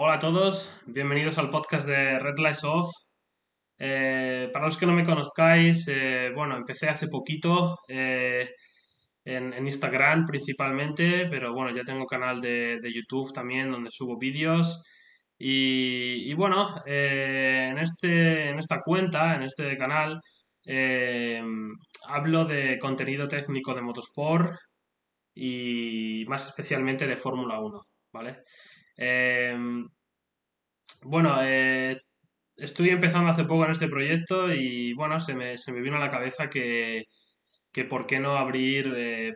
Hola a todos, bienvenidos al podcast de Red Lights Off. Eh, para los que no me conozcáis, eh, bueno, empecé hace poquito eh, en, Instagram principalmente, pero bueno, ya tengo canal de, YouTube también donde subo vídeos. Y, bueno, en este, en esta cuenta, en este canal, hablo de contenido técnico de motosport y más especialmente de Fórmula Uno, ¿vale? Eh, bueno, eh, estoy empezando hace poco en este proyecto y bueno, se me, se me vino a la cabeza que, que por qué no abrir eh,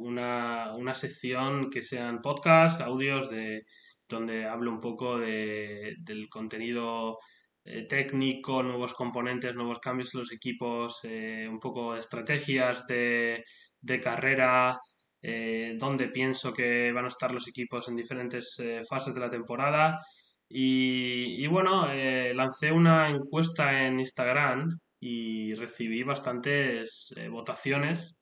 una, una sección que sean podcasts, audios de donde hablo un poco de, del contenido eh, técnico, nuevos componentes, nuevos cambios en los equipos, eh, un poco de estrategias de, de carrera, eh, dónde pienso que van a estar los equipos en diferentes eh, fases de la temporada. Y, bueno, eh, lancé una encuesta en Instagram y recibí bastantes eh, votaciones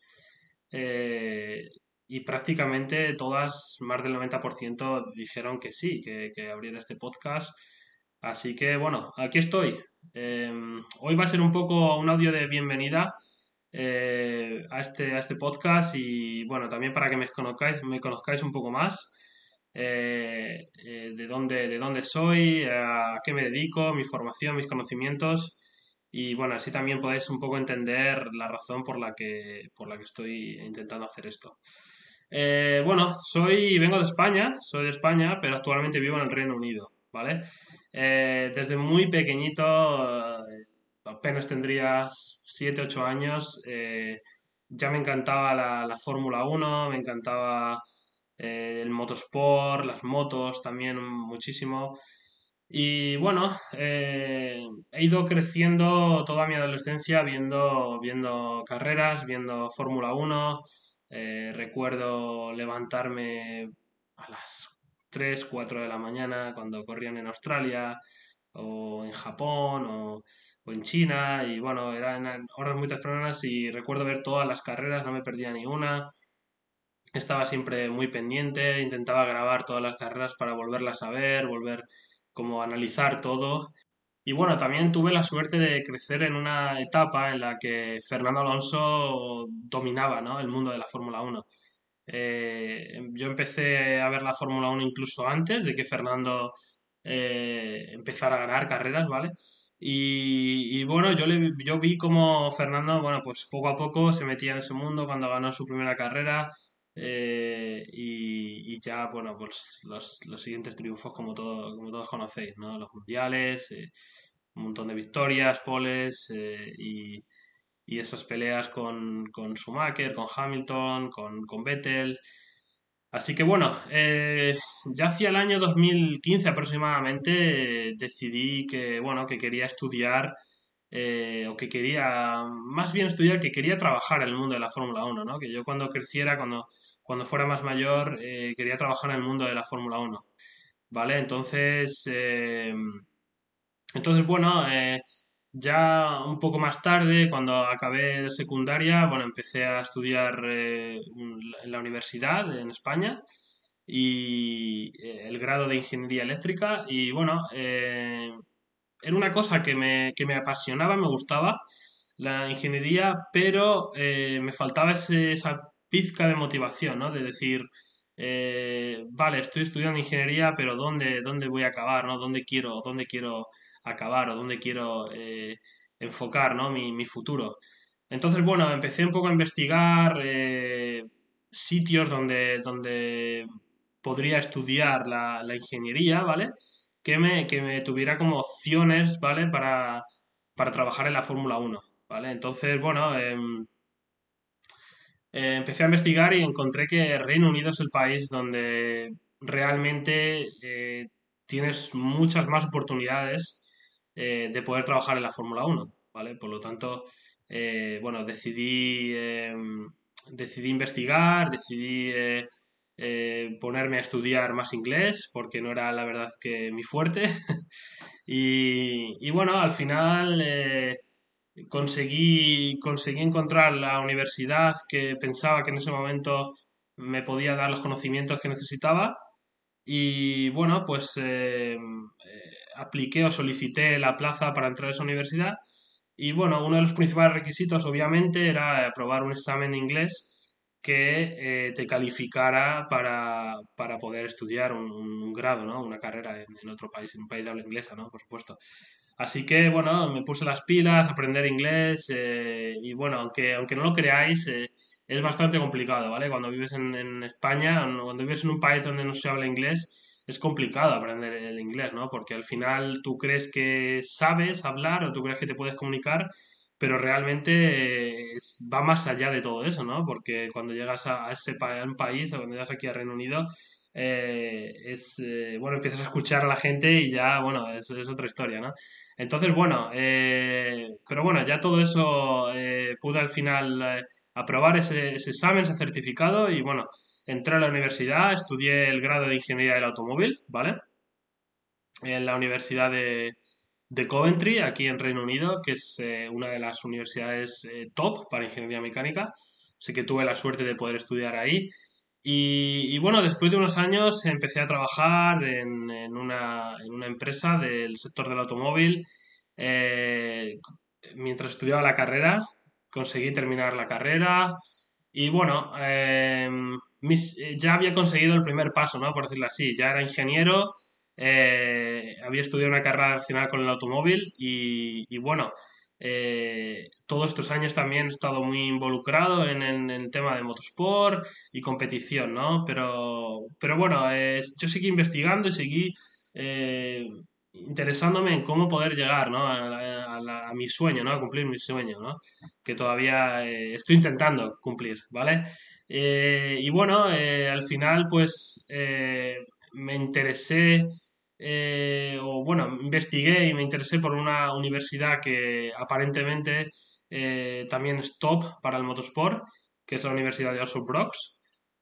y prácticamente todas, más del 90% dijeron que sí, que, que abriera este podcast. Así que bueno, aquí estoy. Eh, hoy va a ser un poco un audio de bienvenida eh, a este, a este podcast y bueno, también para que me conozcáis, me conozcáis un poco más. eh, eh, de dónde, de dónde soy, a qué me dedico, mi formación, mis conocimientos y bueno, así también podéis un poco entender la razón por la que, por la que estoy intentando hacer esto. Bueno, soy, vengo de España, soy de España, pero actualmente vivo en el Reino Unido, ¿vale? Desde muy pequeñito, apenas tendría 7 8 años, eh, ya me encantaba la, la Fórmula Uno me encantaba eh, el motosport, las motos también muchísimo. Y bueno, eh, he ido creciendo toda mi adolescencia viendo, viendo carreras, viendo Fórmula Uno Eh, recuerdo levantarme a las 3 4 de la mañana cuando corrían en Australia o en Japón o, o en China. Y bueno, eran horas muy tempranas y recuerdo ver todas las carreras, no me perdía ni una. Estaba siempre muy pendiente, intentaba grabar todas las carreras para volverlas a ver, volver como a analizar todo. Y bueno, también tuve la suerte de crecer en una etapa en la que Fernando Alonso dominaba, ¿no? el mundo de la Fórmula Uno. Eh, yo empecé a ver la Fórmula Uno incluso antes de que Fernando eh, empezara a ganar carreras, ¿vale? Y, bueno, yo, le, yo vi como Fernando, bueno, pues poco a poco se metía en ese mundo cuando ganó su primera carrera eh, y, y ya, bueno, pues los, los siguientes triunfos como, todo, como todos conocéis, ¿no? Los mundiales, eh, un montón de victorias, poles eh, y, y esas peleas con, con Schumacher, con Hamilton, con, con Vettel. Así que bueno, eh, ya hacia el año 2015 aproximadamente eh, decidí que, bueno, que quería estudiar eh, o que quería, más bien estudiar, que quería trabajar en el mundo de la Fórmula Uno, ¿no? Que yo cuando creciera, cuando, cuando fuera más mayor, quería trabajar en el mundo de la Fórmula Uno, ¿vale? Entonces, entonces bueno, ya un poco más tarde, cuando acabé secundaria, bueno, empecé a estudiar eh, en la universidad en España y eh, el grado de ingeniería eléctrica y bueno, eh, era una cosa que me, que me apasionaba, me gustaba la ingeniería, pero me faltaba esa pizca de motivación, ¿no? De decir, vale, estoy estudiando ingeniería, pero ¿dónde, dónde voy a acabar, ¿no? ¿Dónde quiero, dónde quiero acabar o dónde quiero eh, enfocar, ¿no? Mi, mi futuro. Entonces, bueno, empecé un poco a investigar eh, sitios donde, donde podría estudiar la, la ingeniería, ¿vale? Que me, que me tuviera como opciones, ¿vale? Para, para trabajar en la Fórmula Uno ¿vale? Entonces, bueno, em, eh, empecé a investigar y encontré que Reino Unido es el país donde realmente tienes muchas más oportunidades eh, de poder trabajar en la Fórmula Uno ¿vale? Por lo tanto, eh, bueno, decidí, em, decidí investigar, decidí eh, eh, ponerme a estudiar más inglés porque no era la verdad que mi fuerte. Y, y bueno, al final eh, conseguí, conseguí encontrar la universidad que pensaba que en ese momento me podía dar los conocimientos que necesitaba Y bueno, pues eh, apliqué o solicité la plaza para entrar a esa universidad. Y bueno, uno de los principales requisitos, obviamente, era aprobar un examen de inglés que te calificara para, poder estudiar un, grado, ¿no? Una carrera en, otro país, en un país de habla inglesa, ¿no? Por supuesto. Así que, bueno, me puse las pilas, aprender inglés eh, y, bueno, aunque, aunque no lo creáis, eh, es bastante complicado, ¿vale? Cuando vives en, en, España, cuando vives en un país donde no se habla inglés, es complicado aprender el inglés, ¿no? Porque al final tú crees que sabes hablar o tú crees que te puedes comunicar, pero realmente eh, va más allá de todo eso, ¿no? Porque cuando llegas a, ese un país, o cuando llegas aquí a Reino Unido, eh, es, eh, bueno, empiezas a escuchar a la gente y ya, bueno, es, es otra historia, ¿no? Entonces, bueno, eh, pero bueno, ya todo eso pude al final aprobar ese, ese, examen, ese certificado y bueno, entré a la universidad, estudié el grado de Ingeniería del Automóvil, ¿vale? En la Universidad de, de Coventry, aquí en Reino Unido, que es una de las universidades top para Ingeniería Mecánica. Así que tuve la suerte de poder estudiar ahí. Y, bueno, después de unos años empecé a trabajar en, en, una, en una, empresa del sector del automóvil. Eh, mientras estudiaba la carrera, conseguí terminar la carrera. Y bueno, eh, ya había conseguido el primer paso, ¿no? Por decirlo así. Ya era ingeniero, eh, había estudiado una carrera relacionada con el automóvil y, bueno, eh, todos estos años también he estado muy involucrado en, el tema de motorsport y competición, ¿no? Pero, pero bueno, yo seguí investigando y seguí eh, interesándome en cómo poder llegar, ¿no? A, mi sueño, ¿no? A cumplir mi sueño, ¿no? Que todavía eh, estoy intentando cumplir, ¿vale? y bueno, al final, pues me interesé eh, o bueno, investigué y me interesé por una universidad que aparentemente eh, también es top para el motorsport, que es la Universidad de Oxford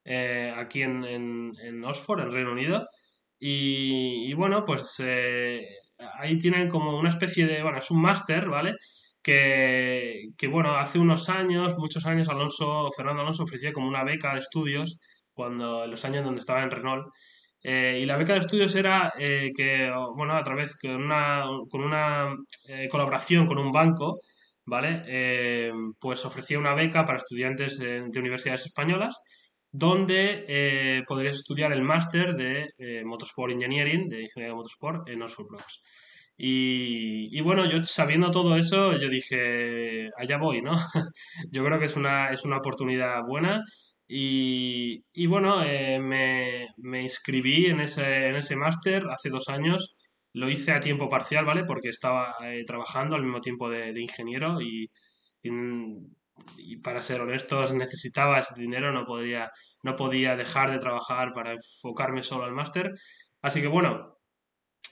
eh, aquí en, en, Oxford, en Reino Unido. Y, bueno, pues ahí tienen como una especie de, bueno, es un máster, ¿vale? Que, que, bueno, hace unos años, muchos años, Alonso, Fernando Alonso ofrecía como una beca de estudios cuando en los años donde estaba en Renault eh, y la beca de estudios era eh, que, bueno, a través con una, con una eh, colaboración con un banco, ¿vale? pues ofrecía una beca para estudiantes de, universidades españolas, donde podrías estudiar el máster de Motorsport Engineering, de Ingeniería de Motorsport, en Oxford Blocks. Y, y, bueno, yo sabiendo todo eso, yo dije, allá voy, ¿no? yo creo que es una, es una oportunidad buena y, bueno, eh, me, inscribí en ese, en ese máster hace dos años. Lo hice a tiempo parcial, ¿vale? Porque estaba eh, trabajando al mismo tiempo de, ingeniero y, y, para ser honestos necesitaba ese dinero, no podía, no podía dejar de trabajar para enfocarme solo al máster. Así que bueno,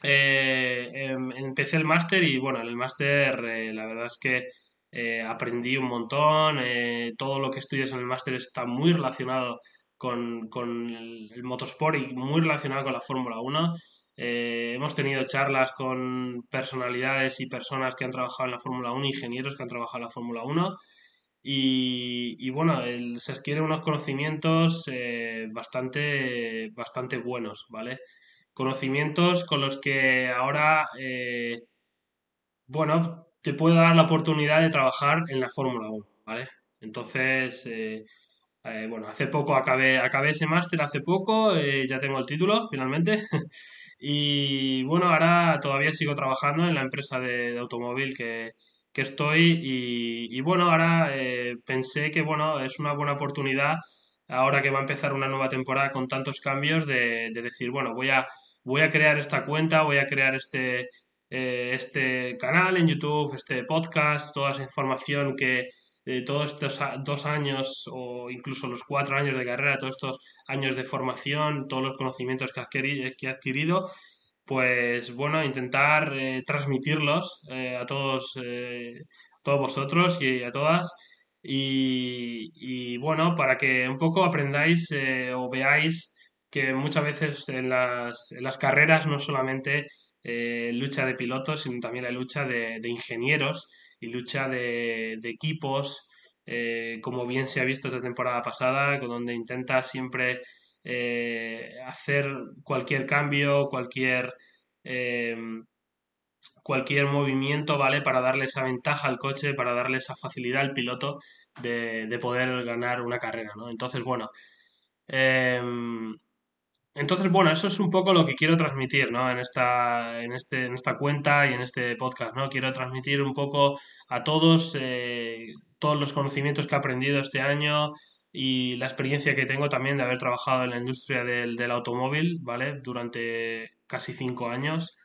eh, em, empecé el máster y bueno, en el máster la verdad es que eh, aprendí un montón, eh, todo lo que estudias en el máster está muy relacionado con, el, motorsport y muy relacionado con la Fórmula 1. Eh, hemos tenido charlas con personalidades y personas que han trabajado en la Fórmula 1, ingenieros que han trabajado en la Fórmula 1. Y, bueno, se adquieren unos conocimientos bastante, bastante buenos, ¿vale? Conocimientos con los que ahora, bueno, te puede dar la oportunidad de trabajar en la Fórmula 1, ¿vale? Entonces, eh, eh, bueno, hace poco acabé, acabé ese máster, hace poco, eh, ya tengo el título finalmente. y bueno, ahora todavía sigo trabajando en la empresa de, automóvil que, estoy y, bueno, ahora pensé que bueno, es una buena oportunidad ahora que va a empezar una nueva temporada con tantos cambios de, de decir, bueno, voy a, voy a crear esta cuenta, voy a crear este, eh, este canal en YouTube, este podcast, toda esa información que eh, todos estos dos años o incluso los cuatro años de carrera, todos estos años de formación, todos los conocimientos que, que he adquirido, pues bueno, intentar eh, transmitirlos a todos, todos vosotros y a todas. Y, bueno, para que un poco aprendáis o veáis que muchas veces en las, carreras no solamente eh, lucha de pilotos, sino también la lucha de, ingenieros y lucha de, equipos, eh, como bien se ha visto esta temporada pasada, donde intenta siempre eh, hacer cualquier cambio, cualquier, em, cualquier movimiento, ¿vale? Para darle esa ventaja al coche, para darle esa facilidad al piloto de, de poder ganar una carrera, ¿no? Entonces, bueno. Em, entonces, bueno, eso es un poco lo que quiero transmitir, ¿no? En esta, en este, en esta cuenta y en este podcast, ¿no? Quiero transmitir un poco a todos eh, todos los conocimientos que he aprendido este año y la experiencia que tengo también de haber trabajado en la industria del, del automóvil, ¿vale? Durante casi cinco años.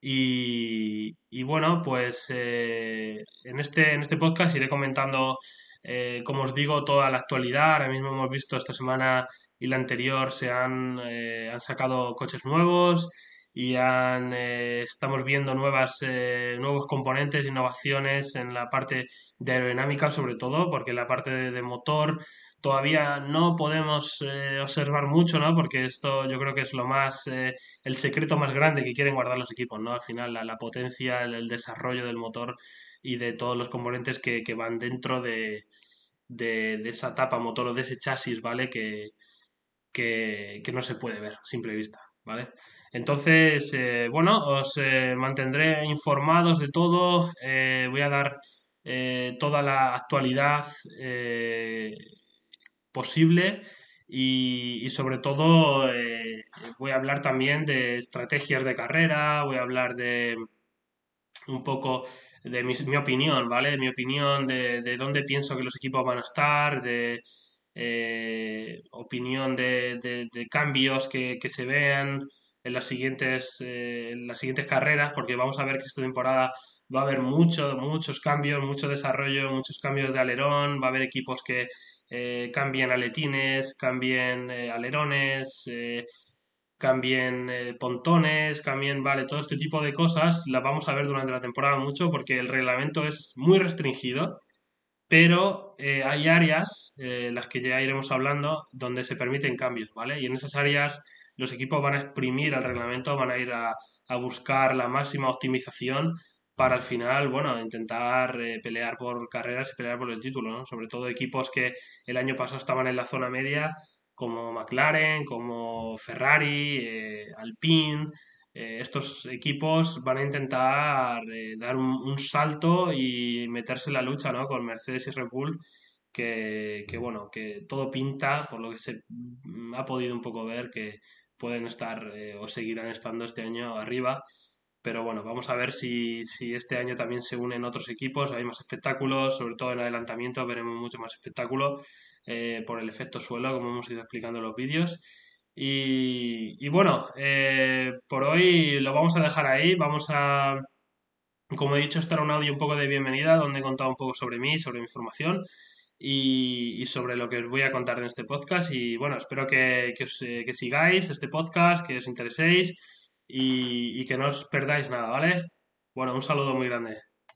Y, y bueno, pues eh, en este, en este podcast iré comentando, eh, como os digo, toda la actualidad. Ahora mismo hemos visto esta semana y la anterior se han, eh, han sacado coches nuevos y han, eh, estamos viendo nuevas, eh, nuevos componentes, innovaciones en la parte de aerodinámica sobre todo, porque la parte de, motor todavía no podemos observar mucho, ¿no? Porque esto yo creo que es lo más, el secreto más grande que quieren guardar los equipos, ¿no? Al final la, la potencia, el, desarrollo del motor y de todos los componentes que, que van dentro de, de, de, esa tapa motor o de ese chasis, ¿vale? Que, que, no se puede ver a simple vista, ¿vale? Entonces, eh, bueno, os eh, mantendré informados de todo, eh, voy a dar toda la actualidad posible y, sobre todo voy a hablar también de estrategias de carrera, voy a hablar de un poco de mi, opinión, ¿vale? Mi opinión de, de dónde pienso que los equipos van a estar, de eh, opinión de, cambios que, se vean en las siguientes, eh, en las siguientes carreras, porque vamos a ver que esta temporada va a haber mucho, muchos cambios, mucho desarrollo, muchos cambios de alerón, va a haber equipos que eh, cambien aletines, cambien alerones, cambien pontones, cambien, vale, todo este tipo de cosas las vamos a ver durante la temporada mucho porque el reglamento es muy restringido pero eh, hay áreas, eh, las que ya iremos hablando, donde se permiten cambios, ¿vale? Y en esas áreas los equipos van a exprimir el reglamento, van a ir a, buscar la máxima optimización para al final, bueno, intentar eh, pelear por carreras y pelear por el título. Sobre todo equipos que el año pasado estaban en la zona media, como McLaren, como Ferrari, Alpine, eh, estos equipos van a intentar eh, dar un, salto y meterse en la lucha ¿no? con Mercedes y Red Bull, que, bueno, que todo pinta, por lo que se ha podido un poco ver, que pueden estar eh, o seguirán estando este año arriba. Pero bueno, vamos a ver si, si este año también se unen otros equipos, hay más espectáculos, sobre todo en adelantamiento veremos mucho más espectáculo por el efecto suelo, como hemos ido explicando en los vídeos. Y, bueno, eh, por hoy lo vamos a dejar ahí. Vamos a, como he dicho, estar un audio un poco de bienvenida donde he contado un poco sobre mí, sobre mi formación y, sobre lo que os voy a contar en este podcast. Y bueno, espero que, que, os, eh, que sigáis este podcast, que os intereséis y, y que no os perdáis nada, ¿vale? Bueno, un saludo muy grande.